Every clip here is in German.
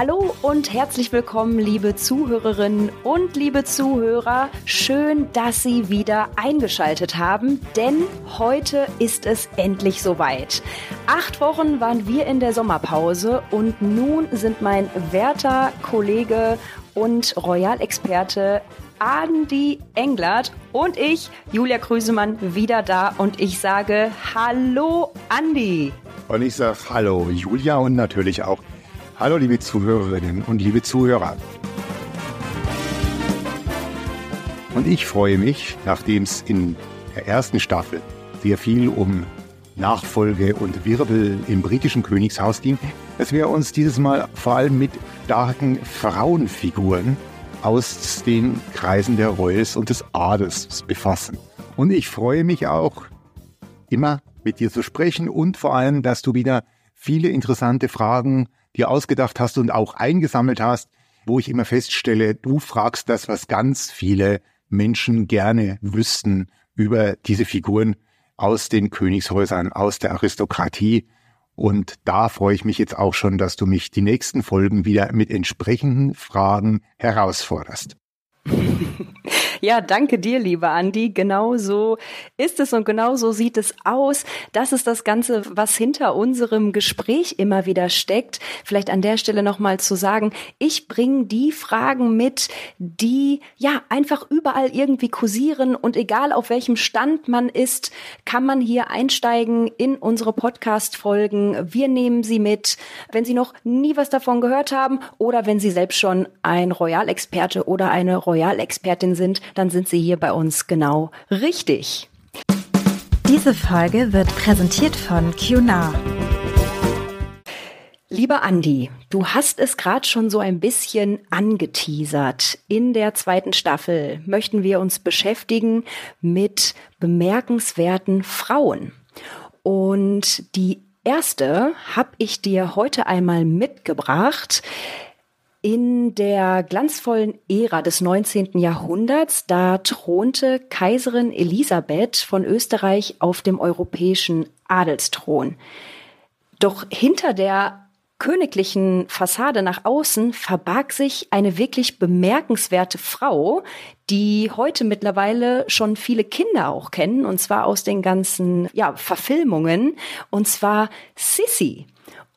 Hallo und herzlich willkommen, liebe Zuhörerinnen und liebe Zuhörer. Schön, dass Sie wieder eingeschaltet haben, denn heute ist es endlich soweit. Acht Wochen waren wir in der Sommerpause und nun sind mein werter Kollege und Royal-Experte Andi Englert und ich, Julia Krüsemann, wieder da und ich sage Hallo Andi. Und ich sage Hallo Julia und natürlich auch Hallo liebe Zuhörerinnen und liebe Zuhörer. Und ich freue mich, nachdem es in der ersten Staffel sehr viel um Nachfolge und Wirbel im britischen Königshaus ging, dass wir uns dieses Mal vor allem mit starken Frauenfiguren aus den Kreisen der Royals und des Adels befassen. Und ich freue mich auch, immer mit dir zu sprechen und vor allem, dass du wieder viele interessante Fragen dir ausgedacht hast und auch eingesammelt hast, wo ich immer feststelle, du fragst das, was ganz viele Menschen gerne wüssten über diese Figuren aus den Königshäusern, aus der Aristokratie. Und da freue ich mich jetzt auch schon, dass du mich die nächsten Folgen wieder mit entsprechenden Fragen herausforderst. Ja, danke dir, lieber Andi. Genau so ist es und genau so sieht es aus. Das ist das Ganze, was hinter unserem Gespräch immer wieder steckt. Vielleicht an der Stelle nochmal zu sagen, ich bringe die Fragen mit, die ja einfach überall irgendwie kursieren und egal auf welchem Stand man ist, kann man hier einsteigen in unsere Podcast-Folgen. Wir nehmen sie mit, wenn Sie noch nie was davon gehört haben oder wenn Sie selbst schon ein Royal-Experte oder eine Royal-Expertin sind, dann sind Sie hier bei uns genau richtig. Diese Folge wird präsentiert von QNAR. Lieber Andi, du hast es gerade schon so ein bisschen angeteasert. In der zweiten Staffel möchten wir uns beschäftigen mit bemerkenswerten Frauen. Und die erste habe ich dir heute einmal mitgebracht in der glanzvollen Ära des 19. Jahrhunderts, da thronte Kaiserin Elisabeth von Österreich auf dem europäischen Adelsthron. Doch hinter der königlichen Fassade nach außen verbarg sich eine wirklich bemerkenswerte Frau, die heute mittlerweile schon viele Kinder auch kennen, und zwar aus den ganzen ja, Verfilmungen, und zwar Sissy.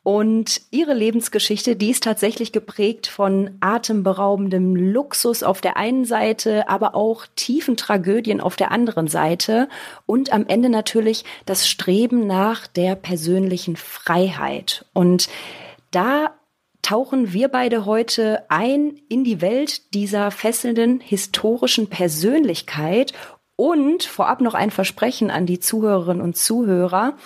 Und ihre Lebensgeschichte, die ist tatsächlich geprägt von atemberaubendem Luxus auf der einen Seite, aber auch tiefen Tragödien auf der anderen Seite und am Ende natürlich das Streben nach der persönlichen Freiheit. Und da tauchen wir beide heute ein in die Welt dieser fesselnden historischen Persönlichkeit und vorab noch ein Versprechen an die Zuhörerinnen und Zuhörer.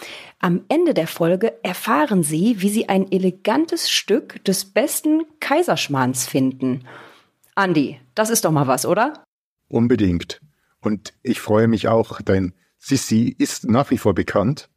Am Ende der Folge erfahren Sie, wie Sie ein elegantes Stück des besten Kaiserschmarrns finden. Andi, das ist doch mal was, oder? Unbedingt. Und ich freue mich auch, dein Sissi ist nach wie vor bekannt.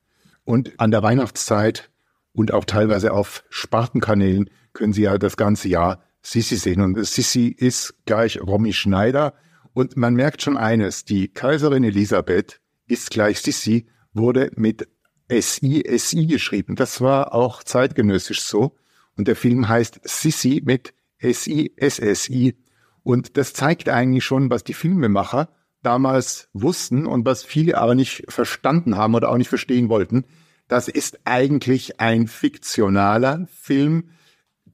Und an der Weihnachtszeit und auch teilweise auf Spartenkanälen können Sie ja das ganze Jahr Sissi sehen. Und Sissi ist gleich Romy Schneider und man merkt schon eines, die Kaiserin Elisabeth ist gleich Sissi, wurde mit SI, SI geschrieben. Das war auch zeitgenössisch so. Und der Film heißt Sissi mit SI, SSI. Und das zeigt eigentlich schon, was die Filmemacher damals wussten und was viele aber nicht verstanden haben oder auch nicht verstehen wollten. Das ist eigentlich ein fiktionaler Film,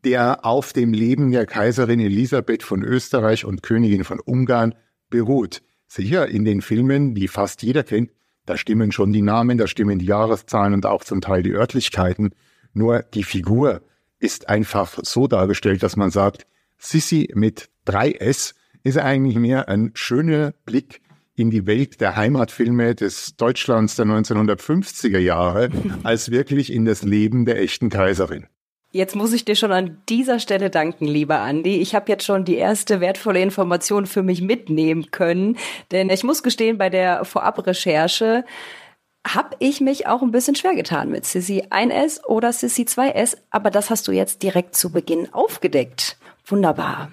der auf dem Leben der Kaiserin Elisabeth von Österreich und Königin von Ungarn beruht. Sicher, in den Filmen, die fast jeder kennt, da stimmen schon die Namen, da stimmen die Jahreszahlen und auch zum Teil die Örtlichkeiten. Nur die Figur ist einfach so dargestellt, dass man sagt, Sissi mit 3S ist eigentlich mehr ein schöner Blick in die Welt der Heimatfilme des Deutschlands der 1950er Jahre, als wirklich in das Leben der echten Kaiserin. Jetzt muss ich dir schon an dieser Stelle danken, lieber Andi. Ich habe jetzt schon die erste wertvolle Information für mich mitnehmen können, denn ich muss gestehen, bei der Vorabrecherche habe ich mich auch ein bisschen schwer getan mit Sissy 1S oder Sissy 2S, aber das hast du jetzt direkt zu Beginn aufgedeckt. Wunderbar.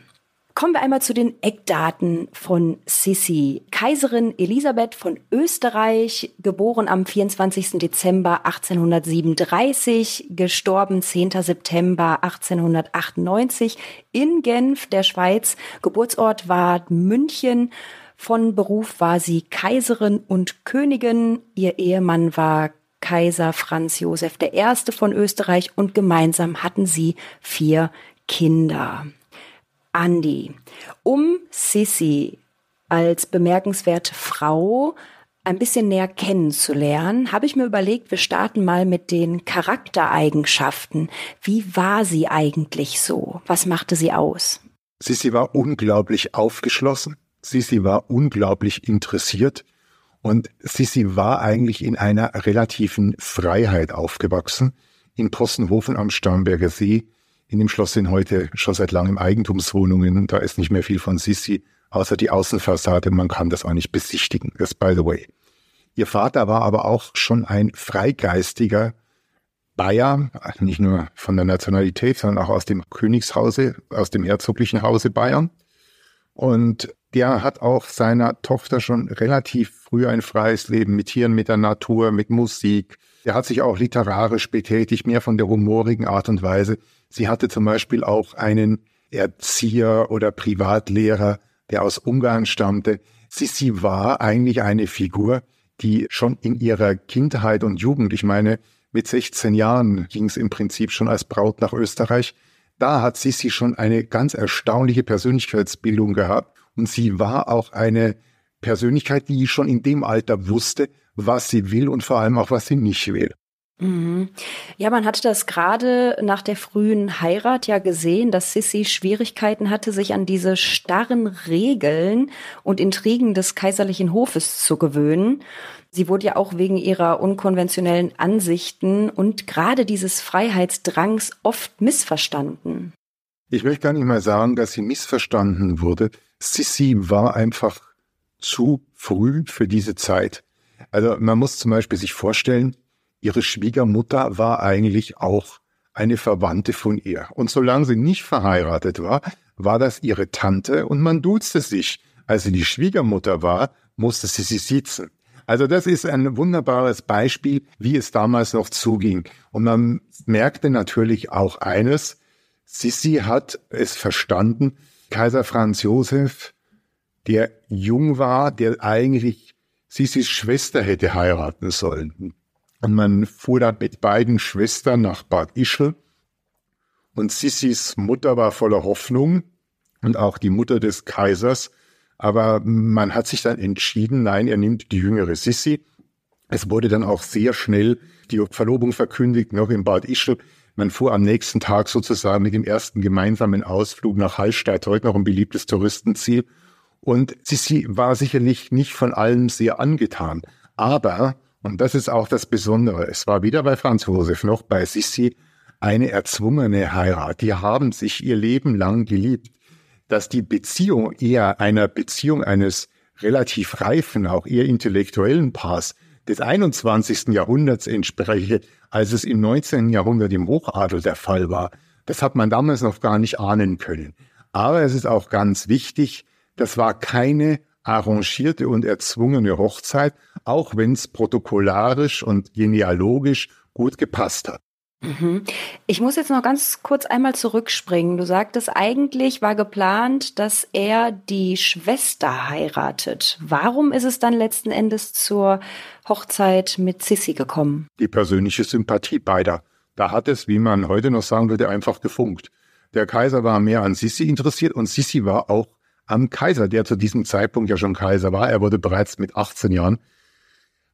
Kommen wir einmal zu den Eckdaten von Sissi. Kaiserin Elisabeth von Österreich, geboren am 24. Dezember 1837, gestorben 10. September 1898 in Genf, der Schweiz. Geburtsort war München. Von Beruf war sie Kaiserin und Königin. Ihr Ehemann war Kaiser Franz Josef I. von Österreich und gemeinsam hatten sie vier Kinder. Andi, um Sissy als bemerkenswerte Frau ein bisschen näher kennenzulernen, habe ich mir überlegt, wir starten mal mit den Charaktereigenschaften. Wie war sie eigentlich so? Was machte sie aus? Sissi war unglaublich aufgeschlossen. Sissi war unglaublich interessiert. Und Sissi war eigentlich in einer relativen Freiheit aufgewachsen. In Possenhofen am Starnberger See in dem Schloss sind heute schon seit langem Eigentumswohnungen. Da ist nicht mehr viel von Sissi, außer die Außenfassade. Man kann das auch nicht besichtigen. Das by the way. Ihr Vater war aber auch schon ein freigeistiger Bayer, nicht nur von der Nationalität, sondern auch aus dem Königshause, aus dem herzoglichen Hause Bayern. Und der hat auch seiner Tochter schon relativ früh ein freies Leben mit Tieren, mit der Natur, mit Musik. Der hat sich auch literarisch betätigt, mehr von der humorigen Art und Weise. Sie hatte zum Beispiel auch einen Erzieher oder Privatlehrer, der aus Ungarn stammte. Sie war eigentlich eine Figur, die schon in ihrer Kindheit und Jugend, ich meine, mit 16 Jahren ging es im Prinzip schon als Braut nach Österreich. Da hat Sissi schon eine ganz erstaunliche Persönlichkeitsbildung gehabt und sie war auch eine Persönlichkeit, die schon in dem Alter wusste, was sie will und vor allem auch, was sie nicht will. Mhm. Ja, man hatte das gerade nach der frühen Heirat ja gesehen, dass Sissi Schwierigkeiten hatte, sich an diese starren Regeln und Intrigen des kaiserlichen Hofes zu gewöhnen. Sie wurde ja auch wegen ihrer unkonventionellen Ansichten und gerade dieses Freiheitsdrangs oft missverstanden. Ich möchte gar nicht mal sagen, dass sie missverstanden wurde. Sissi war einfach zu früh für diese Zeit. Also man muss zum Beispiel sich vorstellen, ihre Schwiegermutter war eigentlich auch eine Verwandte von ihr. Und solange sie nicht verheiratet war, war das ihre Tante und man duzte sich. Als sie die Schwiegermutter war, musste sie sie sitzen. Also das ist ein wunderbares Beispiel, wie es damals noch zuging. Und man merkte natürlich auch eines, Sissi hat es verstanden, Kaiser Franz Josef, der jung war, der eigentlich Sissis Schwester hätte heiraten sollen. Und man fuhr dann mit beiden Schwestern nach Bad Ischl. Und Sissis Mutter war voller Hoffnung und auch die Mutter des Kaisers. Aber man hat sich dann entschieden, nein, er nimmt die jüngere Sissi. Es wurde dann auch sehr schnell die Verlobung verkündigt, noch in Bad Ischl. Man fuhr am nächsten Tag sozusagen mit dem ersten gemeinsamen Ausflug nach Hallstatt, heute noch ein beliebtes Touristenziel. Und Sissi war sicherlich nicht von allem sehr angetan. Aber und das ist auch das Besondere. Es war weder bei Franz Josef noch bei Sissi eine erzwungene Heirat. Die haben sich ihr Leben lang geliebt. Dass die Beziehung eher einer Beziehung eines relativ reifen, auch eher intellektuellen Paars des 21. Jahrhunderts entspreche, als es im 19. Jahrhundert im Hochadel der Fall war. Das hat man damals noch gar nicht ahnen können. Aber es ist auch ganz wichtig, das war keine arrangierte und erzwungene Hochzeit, auch wenn es protokollarisch und genealogisch gut gepasst hat. Mhm. Ich muss jetzt noch ganz kurz einmal zurückspringen. Du sagtest, eigentlich war geplant, dass er die Schwester heiratet. Warum ist es dann letzten Endes zur Hochzeit mit Sissi gekommen? Die persönliche Sympathie beider. Da hat es, wie man heute noch sagen würde, einfach gefunkt. Der Kaiser war mehr an Sissi interessiert und Sissi war auch am Kaiser, der zu diesem Zeitpunkt ja schon Kaiser war. Er wurde bereits mit 18 Jahren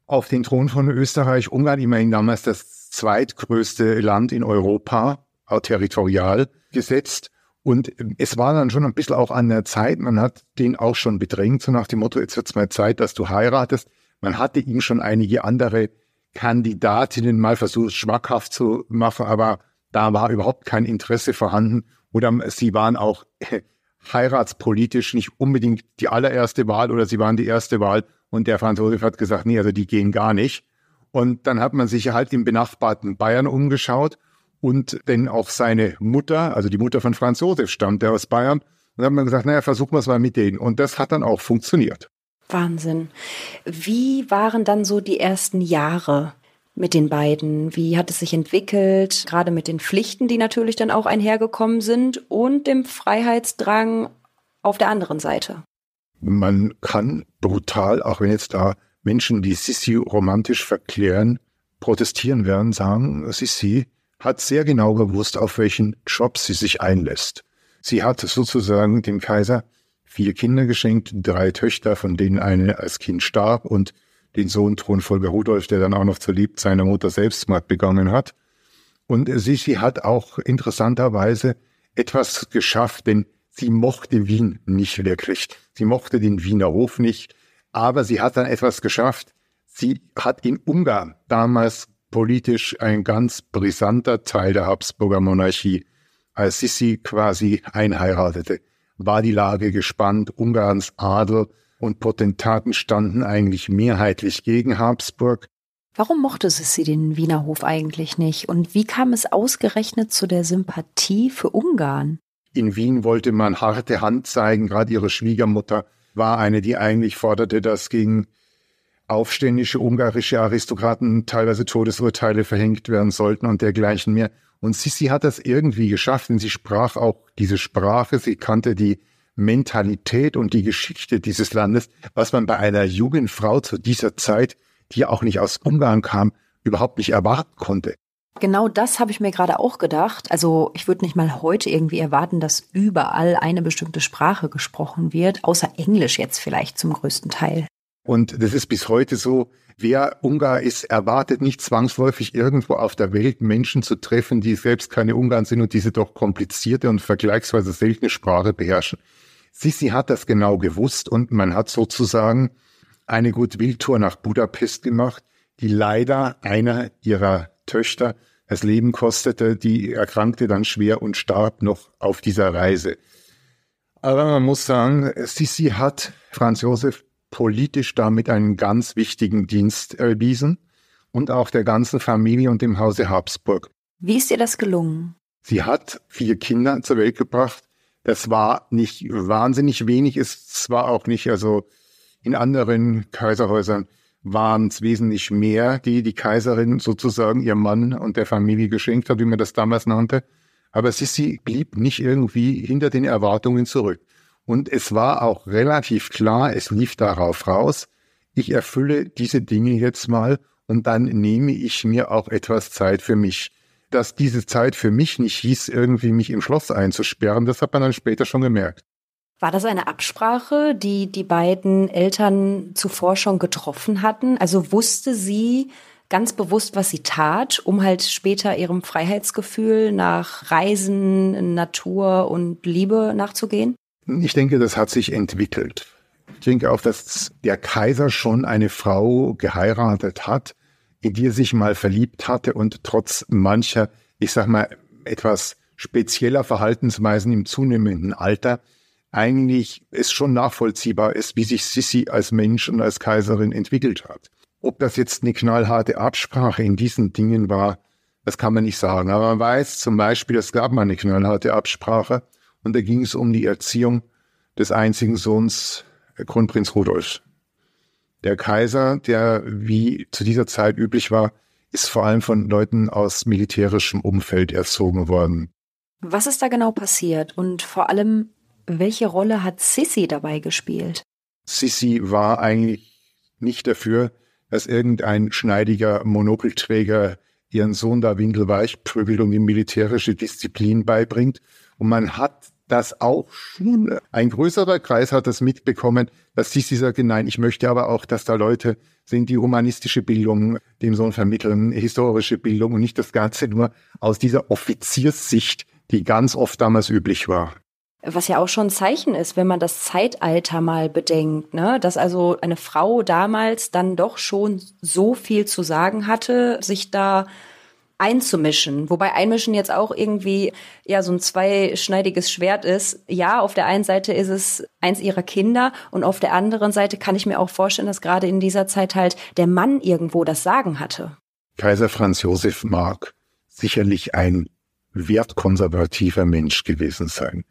auf den Thron von Österreich, Ungarn, immerhin damals das zweitgrößte Land in Europa, territorial gesetzt. Und es war dann schon ein bisschen auch an der Zeit, man hat den auch schon bedrängt, so nach dem Motto, jetzt wird's mal Zeit, dass du heiratest. Man hatte ihm schon einige andere Kandidatinnen mal versucht, schmackhaft zu machen, aber da war überhaupt kein Interesse vorhanden. Oder sie waren auch heiratspolitisch nicht unbedingt die allererste Wahl oder sie waren die erste Wahl und der Franz Josef hat gesagt, nee, also die gehen gar nicht. Und dann hat man sich halt im benachbarten Bayern umgeschaut und denn auch seine Mutter, also die Mutter von Franz Josef stammte aus Bayern dann hat man gesagt, naja, versuchen wir es mal mit denen. Und das hat dann auch funktioniert. Wahnsinn. Wie waren dann so die ersten Jahre mit den beiden? Wie hat es sich entwickelt? Gerade mit den Pflichten, die natürlich dann auch einhergekommen sind und dem Freiheitsdrang auf der anderen Seite. Man kann brutal, auch wenn jetzt da Menschen, die Sissi romantisch verklären, protestieren werden, sagen, Sissi hat sehr genau gewusst, auf welchen Job sie sich einlässt. Sie hat sozusagen dem Kaiser vier Kinder geschenkt, drei Töchter, von denen eine als Kind starb und den Sohn Thronfolger Rudolf, der dann auch noch zur Lieb seiner Mutter Selbstmord begangen hat. Und Sissi hat auch interessanterweise etwas geschafft, denn sie mochte Wien nicht wirklich. Sie mochte den Wiener Hof nicht, aber sie hat dann etwas geschafft. Sie hat in Ungarn damals politisch ein ganz brisanter Teil der Habsburger Monarchie. Als Sissi quasi einheiratete, war die Lage gespannt. Ungarns Adel und Potentaten standen eigentlich mehrheitlich gegen Habsburg. Warum mochte Sissi den Wiener Hof eigentlich nicht? Und wie kam es ausgerechnet zu der Sympathie für Ungarn? In Wien wollte man harte Hand zeigen. Gerade ihre Schwiegermutter war eine, die eigentlich forderte, dass gegen aufständische ungarische Aristokraten teilweise Todesurteile verhängt werden sollten und dergleichen mehr. Und Sissi hat das irgendwie geschafft, denn sie sprach auch diese Sprache, sie kannte die Mentalität und die Geschichte dieses Landes, was man bei einer jungen Frau zu dieser Zeit, die auch nicht aus Ungarn kam, überhaupt nicht erwarten konnte. Genau das habe ich mir gerade auch gedacht. Also ich würde nicht mal heute irgendwie erwarten, dass überall eine bestimmte Sprache gesprochen wird, außer Englisch jetzt vielleicht zum größten Teil. Und das ist bis heute so, wer Ungar ist, erwartet nicht zwangsläufig irgendwo auf der Welt Menschen zu treffen, die selbst keine Ungarn sind und diese doch komplizierte und vergleichsweise seltene Sprache beherrschen. Sissi hat das genau gewusst und man hat sozusagen eine Goodwill-Tour nach Budapest gemacht, die leider einer ihrer Töchter das Leben kostete, die erkrankte dann schwer und starb noch auf dieser Reise. Aber man muss sagen, Sissi hat Franz Josef politisch damit einen ganz wichtigen Dienst erwiesen und auch der ganzen Familie und dem Hause Habsburg. Wie ist ihr das gelungen? Sie hat vier Kinder zur Welt gebracht. Das war nicht wahnsinnig wenig, ist zwar auch nicht, also in anderen Kaiserhäusern waren es wesentlich mehr, die die Kaiserin sozusagen ihr Mann und der Familie geschenkt hat, wie man das damals nannte. Aber Sissi blieb nicht irgendwie hinter den Erwartungen zurück. Und es war auch relativ klar, es lief darauf raus, ich erfülle diese Dinge jetzt mal und dann nehme ich mir auch etwas Zeit für mich. Dass diese Zeit für mich nicht hieß, irgendwie mich im Schloss einzusperren, das hat man dann später schon gemerkt. War das eine Absprache, die die beiden Eltern zuvor schon getroffen hatten? Also wusste sie ganz bewusst, was sie tat, um halt später ihrem Freiheitsgefühl nach Reisen, Natur und Liebe nachzugehen? Ich denke, das hat sich entwickelt. Ich denke auch, dass der Kaiser schon eine Frau geheiratet hat, in die er sich mal verliebt hatte und trotz mancher, ich sag mal, etwas spezieller Verhaltensweisen im zunehmenden Alter eigentlich es schon nachvollziehbar ist, wie sich Sissi als Mensch und als Kaiserin entwickelt hat. Ob das jetzt eine knallharte Absprache in diesen Dingen war, das kann man nicht sagen. Aber man weiß zum Beispiel, es gab mal eine knallharte Absprache und da ging es um die Erziehung des einzigen Sohns äh, Kronprinz Rudolf. Der Kaiser, der wie zu dieser Zeit üblich war, ist vor allem von Leuten aus militärischem Umfeld erzogen worden. Was ist da genau passiert und vor allem, welche Rolle hat Sissi dabei gespielt? Sissi war eigentlich nicht dafür, dass irgendein schneidiger Monokelträger ihren Sohn da windelweich prügelt und ihm militärische Disziplin beibringt. Und man hat das auch schon, ein größerer Kreis hat das mitbekommen, dass Sisi sagte, nein, ich möchte aber auch, dass da Leute sind, die humanistische Bildung dem Sohn vermitteln, historische Bildung und nicht das Ganze nur aus dieser Offizierssicht, die ganz oft damals üblich war. Was ja auch schon ein Zeichen ist, wenn man das Zeitalter mal bedenkt, ne? dass also eine Frau damals dann doch schon so viel zu sagen hatte, sich da einzumischen. Wobei einmischen jetzt auch irgendwie ja so ein zweischneidiges Schwert ist. Ja, auf der einen Seite ist es eins ihrer Kinder und auf der anderen Seite kann ich mir auch vorstellen, dass gerade in dieser Zeit halt der Mann irgendwo das Sagen hatte. Kaiser Franz Josef mag sicherlich ein wertkonservativer Mensch gewesen sein.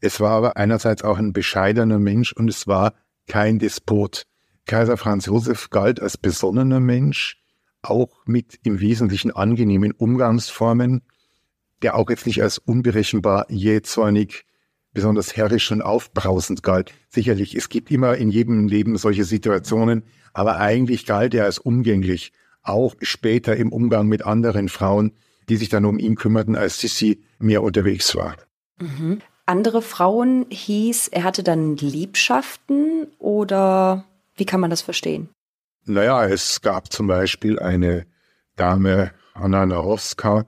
Es war aber einerseits auch ein bescheidener Mensch und es war kein Despot. Kaiser Franz Josef galt als besonnener Mensch, auch mit im Wesentlichen angenehmen Umgangsformen, der auch jetzt nicht als unberechenbar, jähzornig, besonders herrisch und aufbrausend galt. Sicherlich, es gibt immer in jedem Leben solche Situationen, aber eigentlich galt er als umgänglich, auch später im Umgang mit anderen Frauen, die sich dann um ihn kümmerten, als Sissi mehr unterwegs war. Mhm. Andere Frauen hieß, er hatte dann Liebschaften oder wie kann man das verstehen? Naja, es gab zum Beispiel eine Dame, Anna Narowska,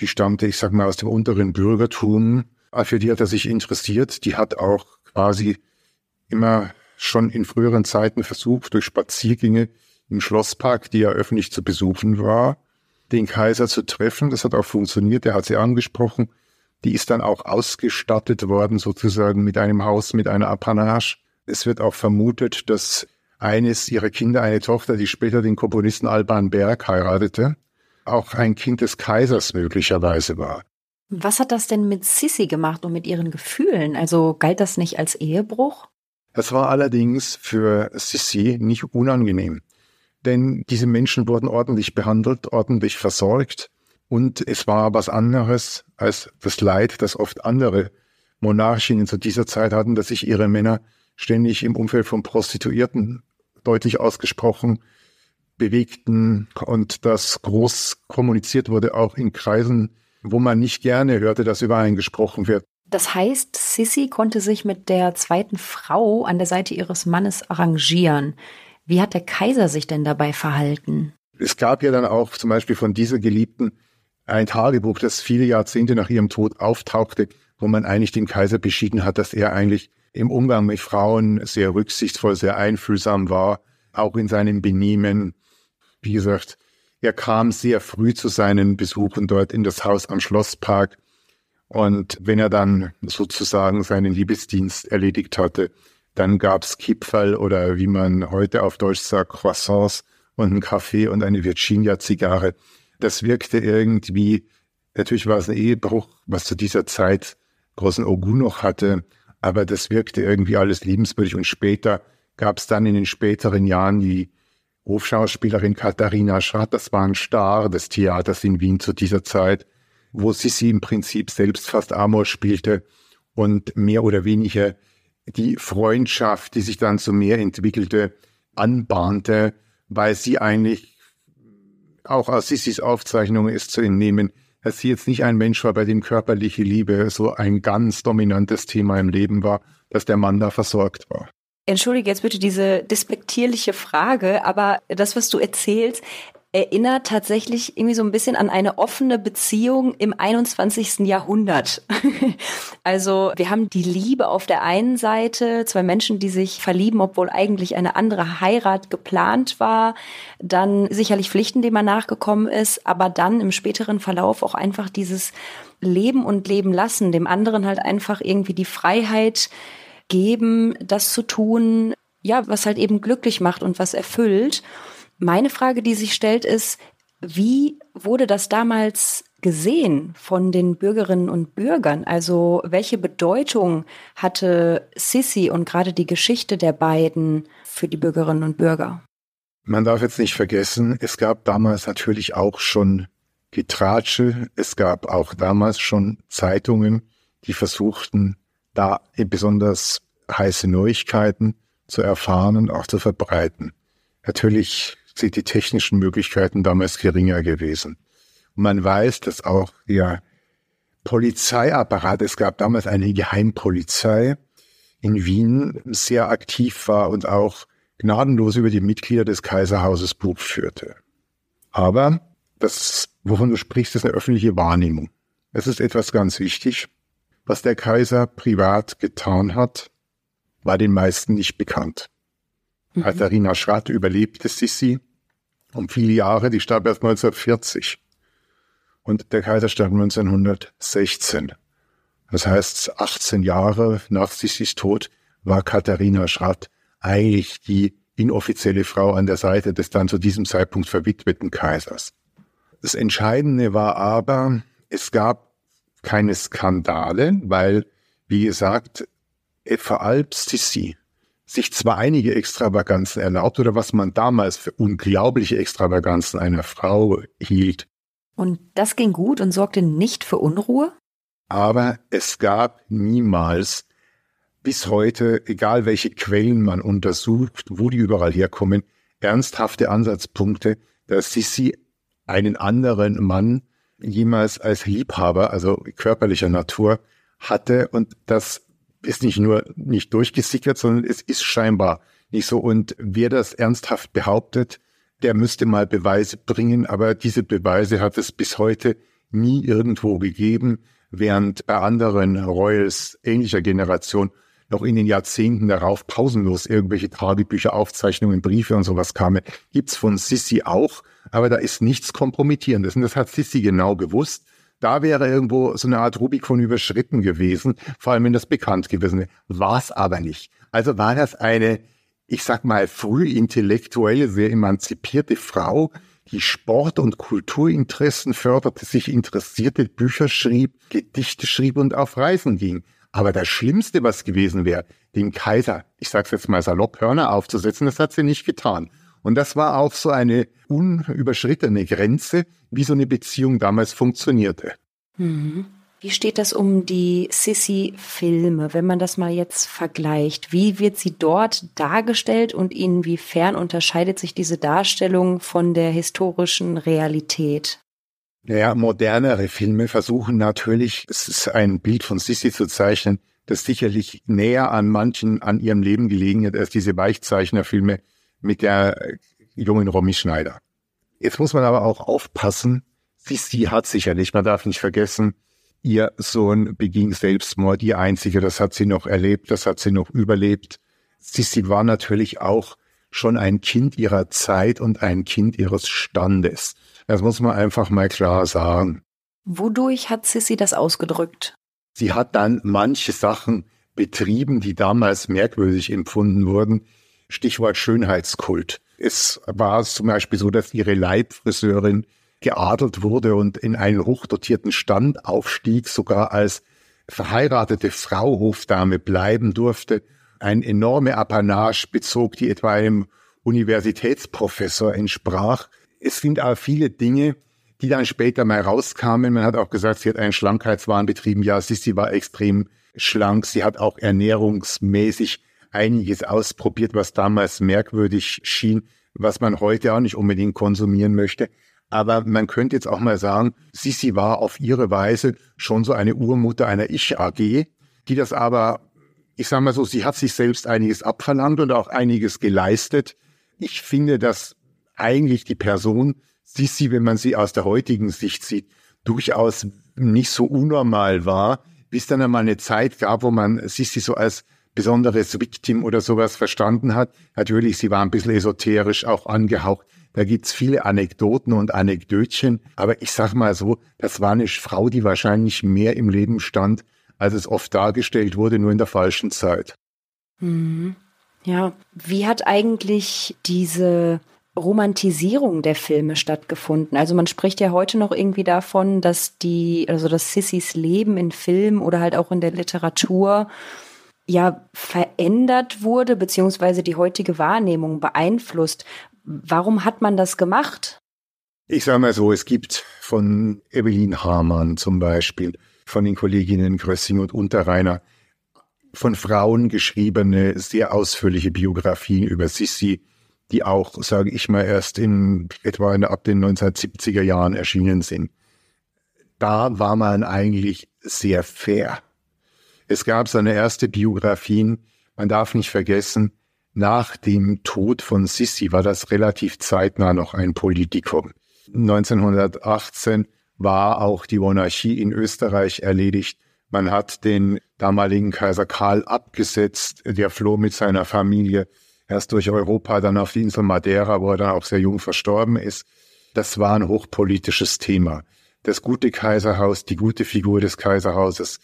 die stammte, ich sag mal, aus dem unteren Bürgertum. Für die hat er sich interessiert. Die hat auch quasi immer schon in früheren Zeiten versucht, durch Spaziergänge im Schlosspark, die ja öffentlich zu besuchen war, den Kaiser zu treffen. Das hat auch funktioniert. Er hat sie angesprochen. Die ist dann auch ausgestattet worden, sozusagen mit einem Haus, mit einer Apanage. Es wird auch vermutet, dass eines ihrer Kinder, eine Tochter, die später den Komponisten Alban Berg heiratete, auch ein Kind des Kaisers möglicherweise war. Was hat das denn mit Sissi gemacht und mit ihren Gefühlen? Also galt das nicht als Ehebruch? Das war allerdings für Sissi nicht unangenehm. Denn diese Menschen wurden ordentlich behandelt, ordentlich versorgt. Und es war was anderes als das Leid, das oft andere Monarchinnen zu dieser Zeit hatten, dass sich ihre Männer ständig im Umfeld von Prostituierten deutlich ausgesprochen bewegten und das groß kommuniziert wurde, auch in Kreisen, wo man nicht gerne hörte, dass über einen gesprochen wird. Das heißt, Sissi konnte sich mit der zweiten Frau an der Seite ihres Mannes arrangieren. Wie hat der Kaiser sich denn dabei verhalten? Es gab ja dann auch zum Beispiel von dieser Geliebten ein Tagebuch, das viele Jahrzehnte nach ihrem Tod auftauchte, wo man eigentlich dem Kaiser beschieden hat, dass er eigentlich im Umgang mit Frauen sehr rücksichtsvoll, sehr einfühlsam war, auch in seinem Benehmen. Wie gesagt, er kam sehr früh zu seinen Besuchen dort in das Haus am Schlosspark. Und wenn er dann sozusagen seinen Liebesdienst erledigt hatte, dann gab's Kipferl oder wie man heute auf Deutsch sagt, Croissants und einen Kaffee und eine Virginia-Zigarre. Das wirkte irgendwie, natürlich war es ein Ehebruch, was zu dieser Zeit großen Ogu noch hatte, aber das wirkte irgendwie alles liebenswürdig. Und später gab es dann in den späteren Jahren die Hofschauspielerin Katharina Schratt, das war ein Star des Theaters in Wien zu dieser Zeit, wo Sissi im Prinzip selbst fast Amor spielte und mehr oder weniger die Freundschaft, die sich dann zu mehr entwickelte, anbahnte, weil sie eigentlich auch aus Sissis Aufzeichnungen ist zu entnehmen, dass sie jetzt nicht ein Mensch war, bei dem körperliche Liebe so ein ganz dominantes Thema im Leben war, dass der Mann da versorgt war. Entschuldige jetzt bitte diese despektierliche Frage, aber das, was du erzählst, erinnert tatsächlich irgendwie so ein bisschen an eine offene Beziehung im 21. Jahrhundert. also wir haben die Liebe auf der einen Seite, zwei Menschen, die sich verlieben, obwohl eigentlich eine andere Heirat geplant war, dann sicherlich Pflichten, denen man nachgekommen ist, aber dann im späteren Verlauf auch einfach dieses Leben und Leben lassen, dem anderen halt einfach irgendwie die Freiheit geben, das zu tun, ja, was halt eben glücklich macht und was erfüllt. Meine Frage, die sich stellt, ist, wie wurde das damals gesehen von den Bürgerinnen und Bürgern? Also welche Bedeutung hatte Sissi und gerade die Geschichte der beiden für die Bürgerinnen und Bürger? Man darf jetzt nicht vergessen, es gab damals natürlich auch schon Getratsche, es gab auch damals schon Zeitungen, die versuchten, da besonders heiße Neuigkeiten zu erfahren und auch zu verbreiten. Natürlich sind die technischen Möglichkeiten damals geringer gewesen. Und man weiß, dass auch der Polizeiapparat, es gab damals eine Geheimpolizei in Wien, sehr aktiv war und auch gnadenlos über die Mitglieder des Kaiserhauses Buch führte. Aber das, wovon du sprichst, ist eine öffentliche Wahrnehmung. Es ist etwas ganz wichtig. Was der Kaiser privat getan hat, war den meisten nicht bekannt. Mhm. Katharina Schratt überlebte Sissi um viele Jahre, die starb erst 1940. Und der Kaiser starb 1916. Das heißt, 18 Jahre nach Sissis Tod war Katharina Schratt eigentlich die inoffizielle Frau an der Seite des dann zu diesem Zeitpunkt verwitweten Kaisers. Das Entscheidende war aber, es gab keine Skandale, weil wie gesagt, vor allem Sissi sich zwar einige Extravaganzen erlaubt oder was man damals für unglaubliche Extravaganzen einer Frau hielt. Und das ging gut und sorgte nicht für Unruhe? Aber es gab niemals bis heute, egal welche Quellen man untersucht, wo die überall herkommen, ernsthafte Ansatzpunkte, dass Sissi einen anderen Mann jemals als Liebhaber, also körperlicher Natur, hatte und das ist nicht nur nicht durchgesickert, sondern es ist scheinbar nicht so. Und wer das ernsthaft behauptet, der müsste mal Beweise bringen, aber diese Beweise hat es bis heute nie irgendwo gegeben, während bei anderen Royals ähnlicher Generation noch in den Jahrzehnten darauf pausenlos irgendwelche Tagebücher, Aufzeichnungen, Briefe und sowas kamen, gibt's von Sissi auch, aber da ist nichts Kompromittierendes. Und das hat Sissi genau gewusst. Da wäre irgendwo so eine Art Rubikon überschritten gewesen, vor allem wenn das bekannt gewesen wäre. War es aber nicht. Also war das eine, ich sag mal, früh intellektuelle, sehr emanzipierte Frau, die Sport- und Kulturinteressen förderte, sich interessierte, Bücher schrieb, Gedichte schrieb und auf Reisen ging. Aber das Schlimmste, was gewesen wäre, dem Kaiser, ich sag's jetzt mal salopp, Hörner aufzusetzen, das hat sie nicht getan. Und das war auch so eine unüberschrittene Grenze, wie so eine Beziehung damals funktionierte. Mhm. Wie steht das um die Sissy-Filme, wenn man das mal jetzt vergleicht? Wie wird sie dort dargestellt und inwiefern unterscheidet sich diese Darstellung von der historischen Realität? Naja, modernere Filme versuchen natürlich, es ist ein Bild von Sissy zu zeichnen, das sicherlich näher an manchen an ihrem Leben gelegen hat als diese Weichzeichnerfilme mit der jungen Romy Schneider. Jetzt muss man aber auch aufpassen, Sissy hat sicherlich, man darf nicht vergessen, ihr Sohn beging Selbstmord, ihr einziger, das hat sie noch erlebt, das hat sie noch überlebt. Sissi war natürlich auch schon ein Kind ihrer Zeit und ein Kind ihres Standes. Das muss man einfach mal klar sagen. Wodurch hat Sissi das ausgedrückt? Sie hat dann manche Sachen betrieben, die damals merkwürdig empfunden wurden. Stichwort Schönheitskult. Es war zum Beispiel so, dass ihre Leibfriseurin geadelt wurde und in einen hochdotierten Stand aufstieg, sogar als verheiratete Frau Hofdame bleiben durfte, ein enorme Apanage bezog, die etwa einem Universitätsprofessor entsprach. Es sind aber viele Dinge, die dann später mal rauskamen. Man hat auch gesagt, sie hat einen Schlankheitswahn betrieben. Ja, sie war extrem schlank. Sie hat auch ernährungsmäßig einiges ausprobiert, was damals merkwürdig schien, was man heute auch nicht unbedingt konsumieren möchte. Aber man könnte jetzt auch mal sagen, Sisi war auf ihre Weise schon so eine Urmutter einer Ich-AG, die das aber, ich sage mal so, sie hat sich selbst einiges abverlangt und auch einiges geleistet. Ich finde, dass eigentlich die Person Sisi, wenn man sie aus der heutigen Sicht sieht, durchaus nicht so unnormal war, bis dann einmal eine Zeit gab, wo man Sisi so als besonderes Victim oder sowas verstanden hat. Natürlich, sie war ein bisschen esoterisch auch angehaucht. Da gibt's viele Anekdoten und Anekdötchen, aber ich sag mal so, das war eine Frau, die wahrscheinlich mehr im Leben stand, als es oft dargestellt wurde, nur in der falschen Zeit. Mhm. Ja, wie hat eigentlich diese Romantisierung der Filme stattgefunden? Also man spricht ja heute noch irgendwie davon, dass die, also dass Sissys Leben in Film oder halt auch in der Literatur ja verändert wurde, beziehungsweise die heutige Wahrnehmung beeinflusst. Warum hat man das gemacht? Ich sage mal so, es gibt von Evelyn Hamann zum Beispiel, von den Kolleginnen Grössing und Unterreiner, von Frauen geschriebene, sehr ausführliche Biografien über Sissi, die auch, sage ich mal, erst in etwa in, ab den 1970er Jahren erschienen sind. Da war man eigentlich sehr fair. Es gab seine erste Biografien, man darf nicht vergessen, nach dem Tod von Sissi war das relativ zeitnah noch ein Politikum. 1918 war auch die Monarchie in Österreich erledigt. Man hat den damaligen Kaiser Karl abgesetzt. Der floh mit seiner Familie erst durch Europa, dann auf die Insel Madeira, wo er dann auch sehr jung verstorben ist. Das war ein hochpolitisches Thema. Das gute Kaiserhaus, die gute Figur des Kaiserhauses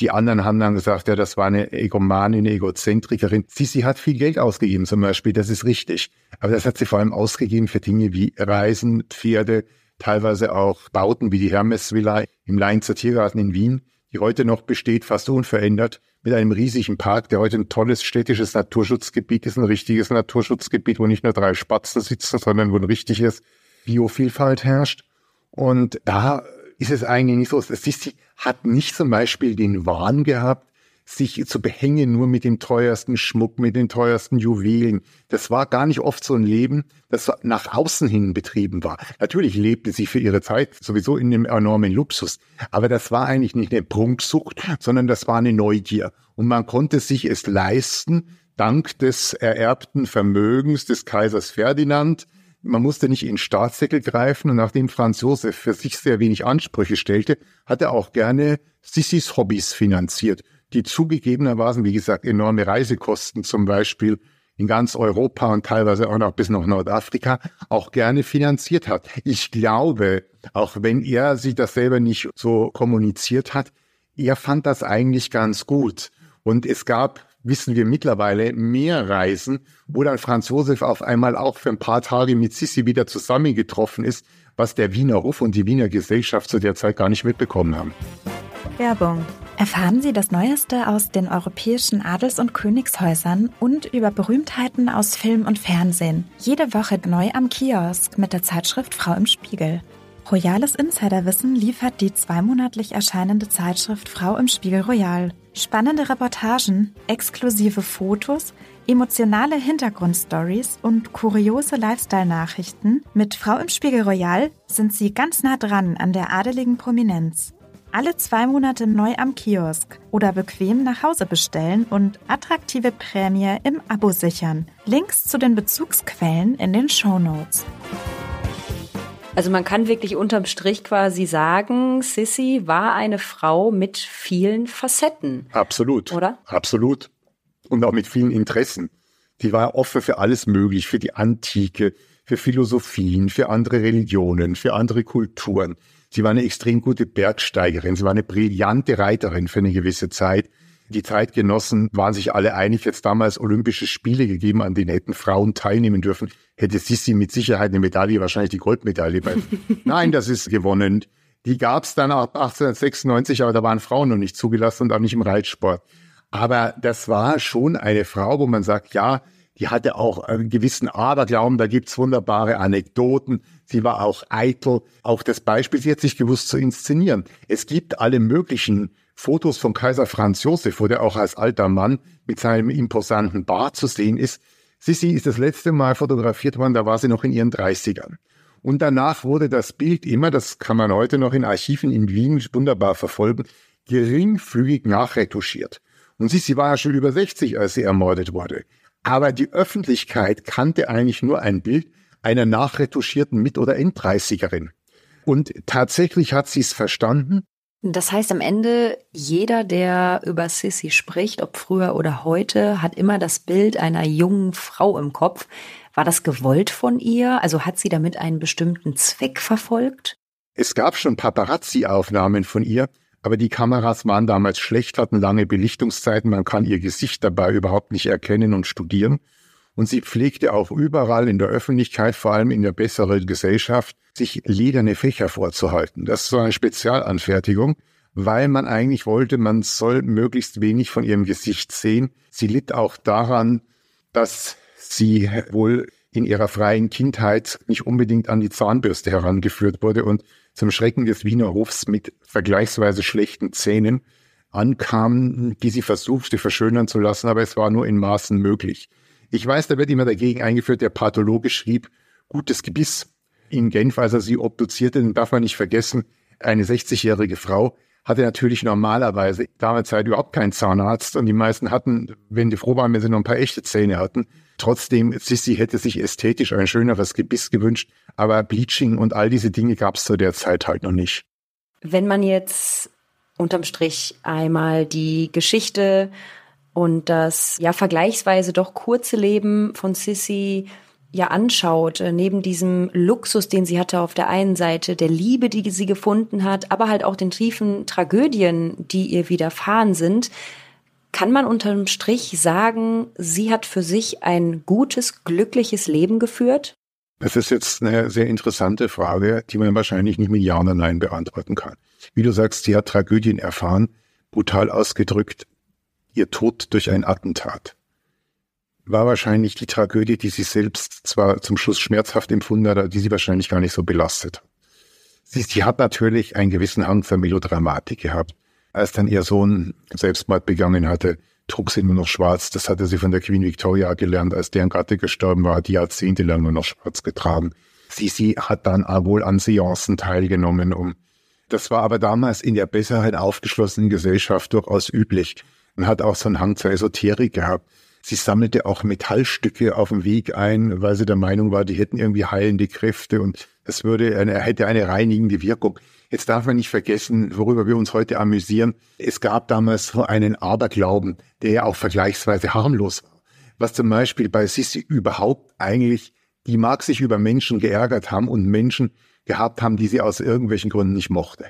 die anderen haben dann gesagt, ja, das war eine Egomanin, eine Egozentrikerin. Sisi hat viel Geld ausgegeben zum Beispiel, das ist richtig. Aber das hat sie vor allem ausgegeben für Dinge wie Reisen, Pferde, teilweise auch Bauten wie die Hermesvilla im Leinzer Tiergarten in Wien, die heute noch besteht, fast unverändert, mit einem riesigen Park, der heute ein tolles städtisches Naturschutzgebiet ist, ein richtiges Naturschutzgebiet, wo nicht nur drei Spatzen sitzen, sondern wo ein richtiges Biovielfalt herrscht. Und da ist es eigentlich nicht so. Sissi hat nicht zum Beispiel den Wahn gehabt, sich zu behängen nur mit dem teuersten Schmuck, mit den teuersten Juwelen. Das war gar nicht oft so ein Leben, das nach außen hin betrieben war. Natürlich lebte sie für ihre Zeit sowieso in einem enormen Luxus, aber das war eigentlich nicht eine Prunksucht, sondern das war eine Neugier. Und man konnte sich es leisten, dank des ererbten Vermögens des Kaisers Ferdinand, man musste nicht in Staatssäckel greifen und nachdem Franz Josef für sich sehr wenig Ansprüche stellte, hat er auch gerne Sissis Hobbys finanziert die zugegebenermaßen, wie gesagt, enorme Reisekosten zum Beispiel in ganz Europa und teilweise auch noch bis nach Nordafrika auch gerne finanziert hat. Ich glaube, auch wenn er sich das selber nicht so kommuniziert hat, er fand das eigentlich ganz gut. Und es gab, wissen wir mittlerweile, mehr Reisen, wo dann Franz Josef auf einmal auch für ein paar Tage mit Sissi wieder zusammengetroffen ist, was der Wiener Hof und die Wiener Gesellschaft zu der Zeit gar nicht mitbekommen haben. Werbung. Erfahren Sie das Neueste aus den europäischen Adels- und Königshäusern und über Berühmtheiten aus Film und Fernsehen. Jede Woche neu am Kiosk mit der Zeitschrift Frau im Spiegel. Royales Insiderwissen liefert die zweimonatlich erscheinende Zeitschrift Frau im Spiegel Royal. Spannende Reportagen, exklusive Fotos, emotionale Hintergrundstories und kuriose Lifestyle-Nachrichten. Mit Frau im Spiegel Royal sind Sie ganz nah dran an der adeligen Prominenz. Alle zwei Monate neu am Kiosk oder bequem nach Hause bestellen und attraktive Prämie im Abo sichern. Links zu den Bezugsquellen in den Show Notes. Also man kann wirklich unterm Strich quasi sagen, Sissy war eine Frau mit vielen Facetten. Absolut. Oder? Absolut. Und auch mit vielen Interessen. Die war offen für alles möglich, für die Antike, für Philosophien, für andere Religionen, für andere Kulturen. Sie war eine extrem gute Bergsteigerin. Sie war eine brillante Reiterin für eine gewisse Zeit. Die Zeitgenossen waren sich alle einig, jetzt damals Olympische Spiele gegeben, an denen hätten Frauen teilnehmen dürfen, hätte Sissi mit Sicherheit eine Medaille, wahrscheinlich die Goldmedaille. Nein, das ist gewonnen. Die gab es dann ab 1896, aber da waren Frauen noch nicht zugelassen und auch nicht im Reitsport. Aber das war schon eine Frau, wo man sagt, ja, die hatte auch einen gewissen Aberglauben, da gibt's wunderbare Anekdoten. Sie war auch eitel. Auch das Beispiel, sie hat sich gewusst zu inszenieren. Es gibt alle möglichen Fotos von Kaiser Franz Josef, wo der auch als alter Mann mit seinem imposanten Bart zu sehen ist. Sissi ist das letzte Mal fotografiert worden, da war sie noch in ihren 30ern. Und danach wurde das Bild immer, das kann man heute noch in Archiven in Wien wunderbar verfolgen, geringfügig nachretuschiert. Und Sissi war ja schon über 60, als sie ermordet wurde. Aber die Öffentlichkeit kannte eigentlich nur ein Bild einer nachretuschierten Mit- oder Enddreißigerin. Und tatsächlich hat sie es verstanden. Das heißt am Ende, jeder, der über Sissy spricht, ob früher oder heute, hat immer das Bild einer jungen Frau im Kopf. War das gewollt von ihr? Also hat sie damit einen bestimmten Zweck verfolgt? Es gab schon Paparazzi-Aufnahmen von ihr, aber die Kameras waren damals schlecht, hatten lange Belichtungszeiten, man kann ihr Gesicht dabei überhaupt nicht erkennen und studieren. Und sie pflegte auch überall in der Öffentlichkeit, vor allem in der besseren Gesellschaft, sich lederne Fächer vorzuhalten. Das ist so eine Spezialanfertigung, weil man eigentlich wollte, man soll möglichst wenig von ihrem Gesicht sehen. Sie litt auch daran, dass sie wohl in ihrer freien Kindheit nicht unbedingt an die Zahnbürste herangeführt wurde und zum Schrecken des Wiener Hofs mit vergleichsweise schlechten Zähnen ankam, die sie versuchte verschönern zu lassen, aber es war nur in Maßen möglich. Ich weiß, da wird immer dagegen eingeführt, der Pathologe schrieb, gutes Gebiss. In Genf, als er sie obduzierte, den darf man nicht vergessen, eine 60-jährige Frau hatte natürlich normalerweise damals Zeit überhaupt keinen Zahnarzt und die meisten hatten, wenn die froh waren, wenn sie noch ein paar echte Zähne hatten. Trotzdem, Sissi hätte sich ästhetisch ein schöneres Gebiss gewünscht, aber Bleaching und all diese Dinge gab es zu der Zeit halt noch nicht. Wenn man jetzt unterm Strich einmal die Geschichte und das ja vergleichsweise doch kurze Leben von Sissy ja anschaut, äh, neben diesem Luxus, den sie hatte auf der einen Seite, der Liebe, die sie gefunden hat, aber halt auch den tiefen Tragödien, die ihr widerfahren sind, kann man unterm Strich sagen, sie hat für sich ein gutes, glückliches Leben geführt? Das ist jetzt eine sehr interessante Frage, die man wahrscheinlich nicht mit Ja oder Nein beantworten kann. Wie du sagst, sie hat Tragödien erfahren, brutal ausgedrückt, ihr Tod durch ein Attentat war wahrscheinlich die Tragödie, die sie selbst zwar zum Schluss schmerzhaft empfunden hat, aber die sie wahrscheinlich gar nicht so belastet. Sie, sie hat natürlich einen gewissen Hang zur Melodramatik gehabt. Als dann ihr Sohn Selbstmord begangen hatte, trug sie nur noch schwarz. Das hatte sie von der Queen Victoria gelernt, als deren Gatte gestorben war, die jahrzehntelang nur noch schwarz getragen. Sie, sie hat dann wohl an Seancen teilgenommen, um das war aber damals in der Besserheit aufgeschlossenen Gesellschaft durchaus üblich und hat auch so einen Hang zur Esoterik gehabt. Sie sammelte auch Metallstücke auf dem Weg ein, weil sie der Meinung war, die hätten irgendwie heilende Kräfte und es würde eine, hätte eine reinigende Wirkung. Jetzt darf man nicht vergessen, worüber wir uns heute amüsieren. Es gab damals so einen Aberglauben, der ja auch vergleichsweise harmlos war. Was zum Beispiel bei Sissi überhaupt eigentlich, die mag sich über Menschen geärgert haben und Menschen gehabt haben, die sie aus irgendwelchen Gründen nicht mochte.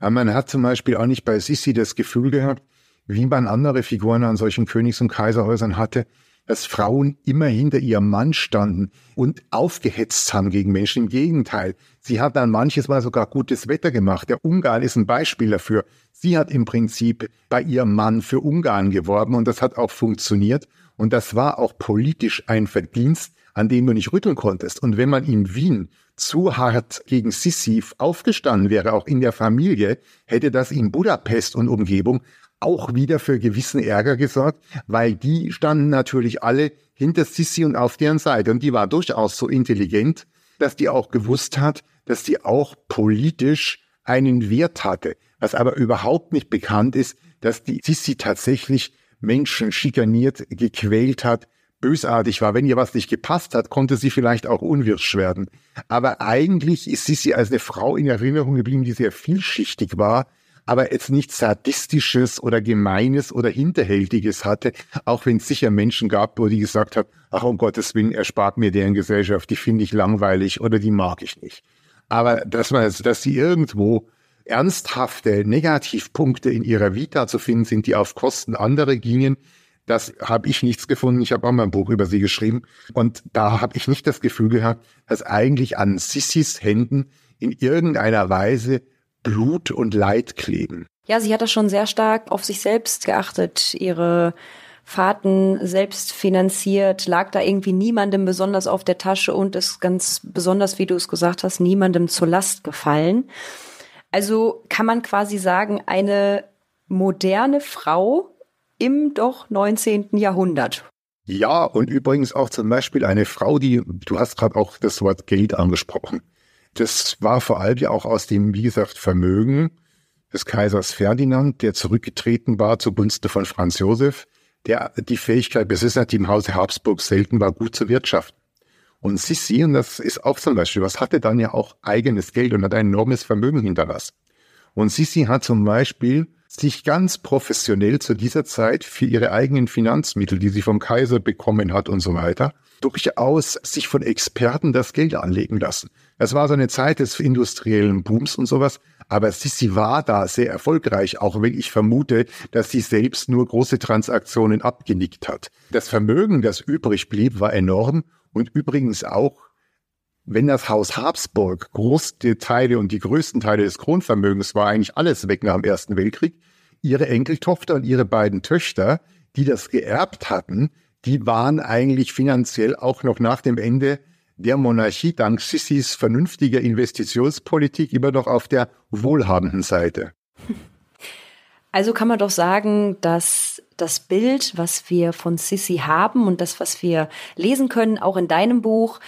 Aber man hat zum Beispiel auch nicht bei Sissi das Gefühl gehabt, wie man andere Figuren an solchen Königs- und Kaiserhäusern hatte, dass Frauen immer hinter ihrem Mann standen und aufgehetzt haben gegen Menschen. Im Gegenteil, sie hat dann manches Mal sogar gutes Wetter gemacht. Der Ungarn ist ein Beispiel dafür. Sie hat im Prinzip bei ihrem Mann für Ungarn geworben und das hat auch funktioniert. Und das war auch politisch ein Verdienst, an dem du nicht rütteln konntest. Und wenn man in Wien zu hart gegen Sissi aufgestanden wäre, auch in der Familie, hätte das in Budapest und Umgebung auch wieder für gewissen Ärger gesorgt, weil die standen natürlich alle hinter Sissi und auf deren Seite. Und die war durchaus so intelligent, dass die auch gewusst hat, dass die auch politisch einen Wert hatte. Was aber überhaupt nicht bekannt ist, dass die Sissi tatsächlich Menschen schikaniert, gequält hat, bösartig war. Wenn ihr was nicht gepasst hat, konnte sie vielleicht auch unwirsch werden. Aber eigentlich ist Sissi als eine Frau in Erinnerung geblieben, die sehr vielschichtig war, aber jetzt nichts Sadistisches oder Gemeines oder Hinterhältiges hatte, auch wenn es sicher Menschen gab, wo die gesagt haben, ach um Gottes Willen, erspart mir deren Gesellschaft, die finde ich langweilig oder die mag ich nicht. Aber dass man, dass sie irgendwo ernsthafte Negativpunkte in ihrer Vita zu finden sind, die auf Kosten anderer gingen, das habe ich nichts gefunden. Ich habe auch mal ein Buch über sie geschrieben. Und da habe ich nicht das Gefühl gehabt, dass eigentlich an Sissis Händen in irgendeiner Weise Blut und Leid kleben. Ja, sie hat das schon sehr stark auf sich selbst geachtet, ihre Fahrten selbst finanziert, lag da irgendwie niemandem besonders auf der Tasche und ist ganz besonders, wie du es gesagt hast, niemandem zur Last gefallen. Also kann man quasi sagen, eine moderne Frau im doch 19. Jahrhundert. Ja, und übrigens auch zum Beispiel eine Frau, die, du hast gerade auch das Wort Geld angesprochen. Das war vor allem ja auch aus dem, wie gesagt, Vermögen des Kaisers Ferdinand, der zurückgetreten war zugunsten von Franz Josef, der die Fähigkeit besessen hat, die im Hause Habsburg selten war, gut zu wirtschaften. Und Sissi, und das ist auch zum Beispiel, was hatte dann ja auch eigenes Geld und hat ein enormes Vermögen hinterlassen. Und Sissi hat zum Beispiel sich ganz professionell zu dieser Zeit für ihre eigenen Finanzmittel, die sie vom Kaiser bekommen hat und so weiter, durchaus sich von Experten das Geld anlegen lassen. Es war so eine Zeit des industriellen Booms und sowas, aber Sissi war da sehr erfolgreich, auch wenn ich vermute, dass sie selbst nur große Transaktionen abgenickt hat. Das Vermögen, das übrig blieb, war enorm und übrigens auch wenn das Haus Habsburg große Teile und die größten Teile des Kronvermögens war eigentlich alles weg nach dem Ersten Weltkrieg, ihre Enkeltochter und ihre beiden Töchter, die das geerbt hatten, die waren eigentlich finanziell auch noch nach dem Ende der Monarchie dank Sissis vernünftiger Investitionspolitik immer noch auf der wohlhabenden Seite. Also kann man doch sagen, dass das Bild, was wir von Sissi haben und das, was wir lesen können, auch in deinem Buch,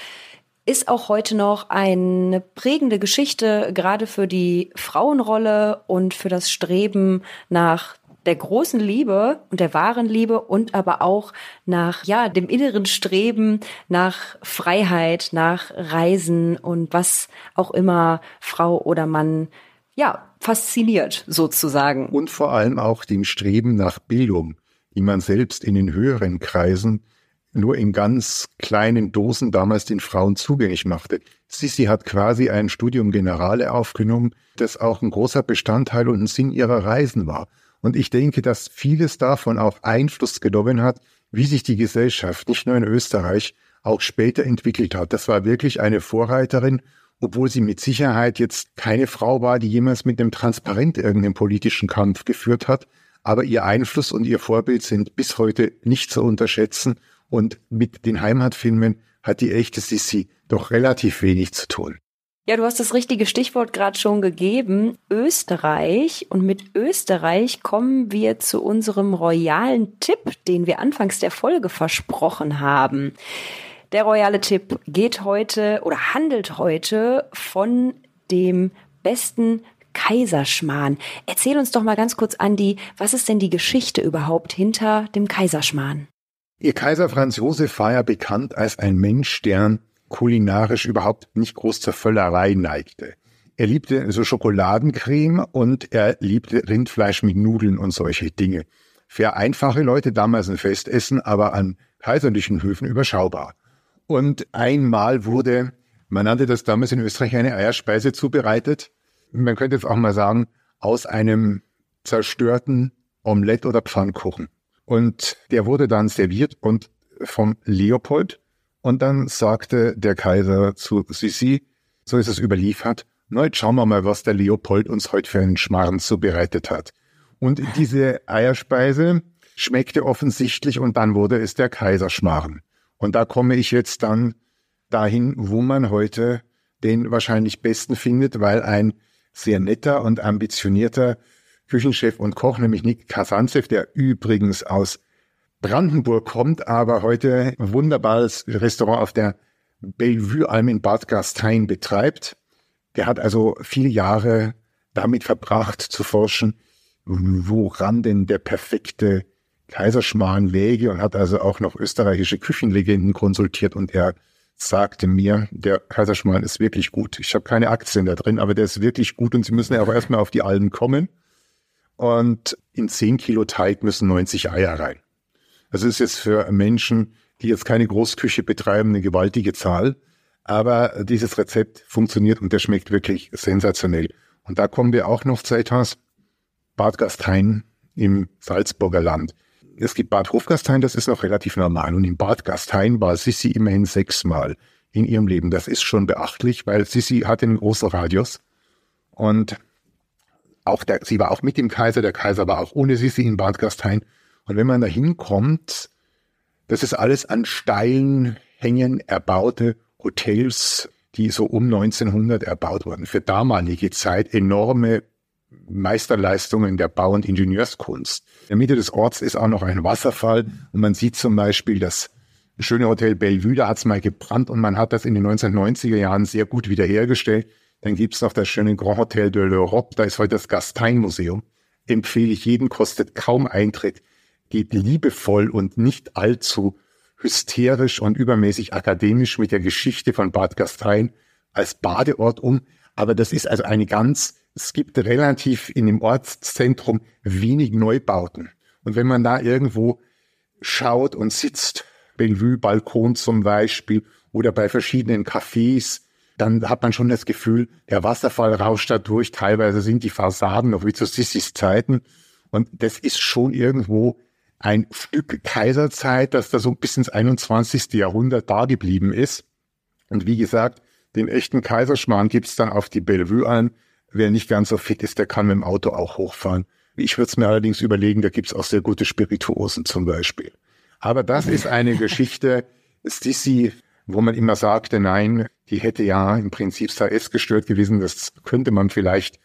ist auch heute noch eine prägende Geschichte, gerade für die Frauenrolle und für das Streben nach der großen Liebe und der wahren Liebe und aber auch nach, ja, dem inneren Streben nach Freiheit, nach Reisen und was auch immer Frau oder Mann, ja, fasziniert sozusagen. Und vor allem auch dem Streben nach Bildung, die man selbst in den höheren Kreisen nur in ganz kleinen Dosen damals den Frauen zugänglich machte. Sissi hat quasi ein Studium Generale aufgenommen, das auch ein großer Bestandteil und ein Sinn ihrer Reisen war. Und ich denke, dass vieles davon auch Einfluss genommen hat, wie sich die Gesellschaft nicht nur in Österreich, auch später entwickelt hat. Das war wirklich eine Vorreiterin, obwohl sie mit Sicherheit jetzt keine Frau war, die jemals mit dem Transparent irgendeinen politischen Kampf geführt hat. Aber ihr Einfluss und ihr Vorbild sind bis heute nicht zu unterschätzen. Und mit den Heimatfilmen hat die echte Sissi doch relativ wenig zu tun. Ja, du hast das richtige Stichwort gerade schon gegeben. Österreich. Und mit Österreich kommen wir zu unserem royalen Tipp, den wir anfangs der Folge versprochen haben. Der royale Tipp geht heute oder handelt heute von dem besten Kaiserschmarrn. Erzähl uns doch mal ganz kurz, Andi, was ist denn die Geschichte überhaupt hinter dem Kaiserschmarrn? Ihr Kaiser Franz Josef war ja bekannt als ein Mensch, der kulinarisch überhaupt nicht groß zur Völlerei neigte. Er liebte so Schokoladencreme und er liebte Rindfleisch mit Nudeln und solche Dinge. Für einfache Leute damals ein Festessen, aber an kaiserlichen Höfen überschaubar. Und einmal wurde, man nannte das damals in Österreich eine Eierspeise zubereitet. Man könnte jetzt auch mal sagen, aus einem zerstörten Omelett oder Pfannkuchen. Und der wurde dann serviert und vom Leopold. Und dann sagte der Kaiser zu Sissi, so ist es überliefert, na, jetzt schauen wir mal, was der Leopold uns heute für einen Schmarrn zubereitet hat. Und diese Eierspeise schmeckte offensichtlich und dann wurde es der Kaiserschmarrn. Und da komme ich jetzt dann dahin, wo man heute den wahrscheinlich besten findet, weil ein sehr netter und ambitionierter Küchenchef und Koch, nämlich Nick Kasantsev, der übrigens aus Brandenburg kommt, aber heute ein wunderbares Restaurant auf der Bellevue-Alm in Bad Gastein betreibt. Der hat also viele Jahre damit verbracht zu forschen, woran denn der perfekte Kaiserschmarrn läge und hat also auch noch österreichische Küchenlegenden konsultiert und er sagte mir, der Kaiserschmarrn ist wirklich gut. Ich habe keine Aktien da drin, aber der ist wirklich gut und Sie müssen ja auch erstmal auf die Alben kommen. Und in 10 Kilo Teig müssen 90 Eier rein. Das ist jetzt für Menschen, die jetzt keine Großküche betreiben, eine gewaltige Zahl. Aber dieses Rezept funktioniert und der schmeckt wirklich sensationell. Und da kommen wir auch noch zu etwas. Bad Gastein im Salzburger Land es gibt Bad Hofgastein, das ist noch relativ normal. Und in Bad Gastein war Sissi immerhin sechsmal in ihrem Leben. Das ist schon beachtlich, weil Sissi hatte einen großen Radius. Und auch der, sie war auch mit dem Kaiser, der Kaiser war auch ohne Sissi in Bad Gastein. Und wenn man da hinkommt, das ist alles an steilen Hängen erbaute Hotels, die so um 1900 erbaut wurden. Für damalige Zeit enorme Meisterleistungen der Bau- und Ingenieurskunst. In der Mitte des Orts ist auch noch ein Wasserfall und man sieht zum Beispiel das schöne Hotel Bellevue, da hat es mal gebrannt und man hat das in den 1990er Jahren sehr gut wiederhergestellt. Dann gibt's noch das schöne Grand Hotel de l'Europe, da ist heute das Gastein-Museum. Empfehle ich jeden, kostet kaum Eintritt, geht liebevoll und nicht allzu hysterisch und übermäßig akademisch mit der Geschichte von Bad Gastein als Badeort um. Aber das ist also eine ganz es gibt relativ in dem Ortszentrum wenig Neubauten. Und wenn man da irgendwo schaut und sitzt, Bellevue-Balkon zum Beispiel oder bei verschiedenen Cafés, dann hat man schon das Gefühl, der Wasserfall rauscht da durch. Teilweise sind die Fassaden noch wie zu Sissis Zeiten. Und das ist schon irgendwo ein Stück Kaiserzeit, das da so bis ins 21. Jahrhundert da geblieben ist. Und wie gesagt, den echten Kaiserschmarrn gibt's dann auf die Bellevue an. Wer nicht ganz so fit ist, der kann mit dem Auto auch hochfahren. Ich würde es mir allerdings überlegen, da gibt's auch sehr gute Spirituosen zum Beispiel. Aber das ist eine Geschichte, Sissi, wo man immer sagte, nein, die hätte ja im Prinzip SAS gestört gewesen, das könnte man vielleicht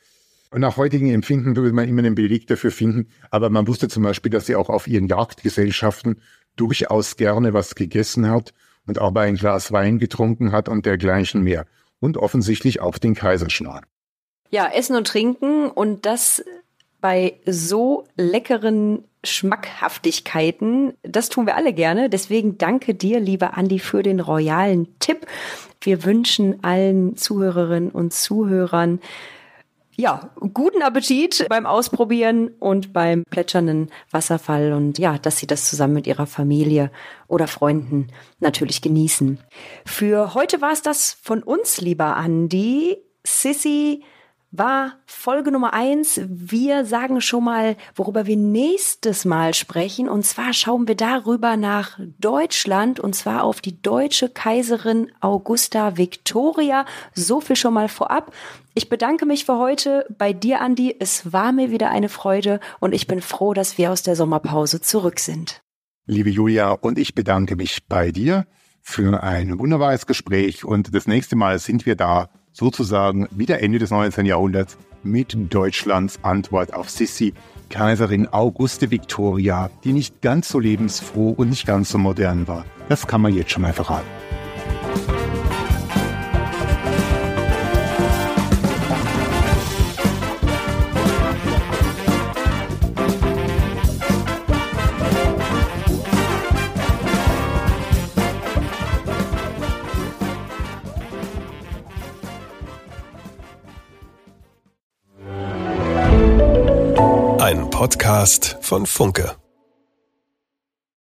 und nach heutigen Empfinden würde man immer einen Beleg dafür finden, aber man wusste zum Beispiel, dass sie auch auf ihren Jagdgesellschaften durchaus gerne was gegessen hat und auch bei ein Glas Wein getrunken hat und dergleichen mehr. Und offensichtlich auch den Kaiserschmarrn. Ja, Essen und Trinken und das bei so leckeren Schmackhaftigkeiten. Das tun wir alle gerne. Deswegen danke dir, lieber Andi, für den royalen Tipp. Wir wünschen allen Zuhörerinnen und Zuhörern ja, guten Appetit beim Ausprobieren und beim plätschernden Wasserfall und ja, dass Sie das zusammen mit Ihrer Familie oder Freunden natürlich genießen. Für heute war es das von uns, lieber Andi. Sissy war Folge Nummer eins. Wir sagen schon mal, worüber wir nächstes Mal sprechen. Und zwar schauen wir darüber nach Deutschland und zwar auf die deutsche Kaiserin Augusta Victoria. So viel schon mal vorab. Ich bedanke mich für heute bei dir, Andi. Es war mir wieder eine Freude und ich bin froh, dass wir aus der Sommerpause zurück sind. Liebe Julia, und ich bedanke mich bei dir für ein wunderbares Gespräch und das nächste Mal sind wir da sozusagen wieder Ende des 19. Jahrhunderts mit Deutschlands Antwort auf Sissi, Kaiserin Auguste Victoria, die nicht ganz so lebensfroh und nicht ganz so modern war. Das kann man jetzt schon mal verraten. Podcast von Funke.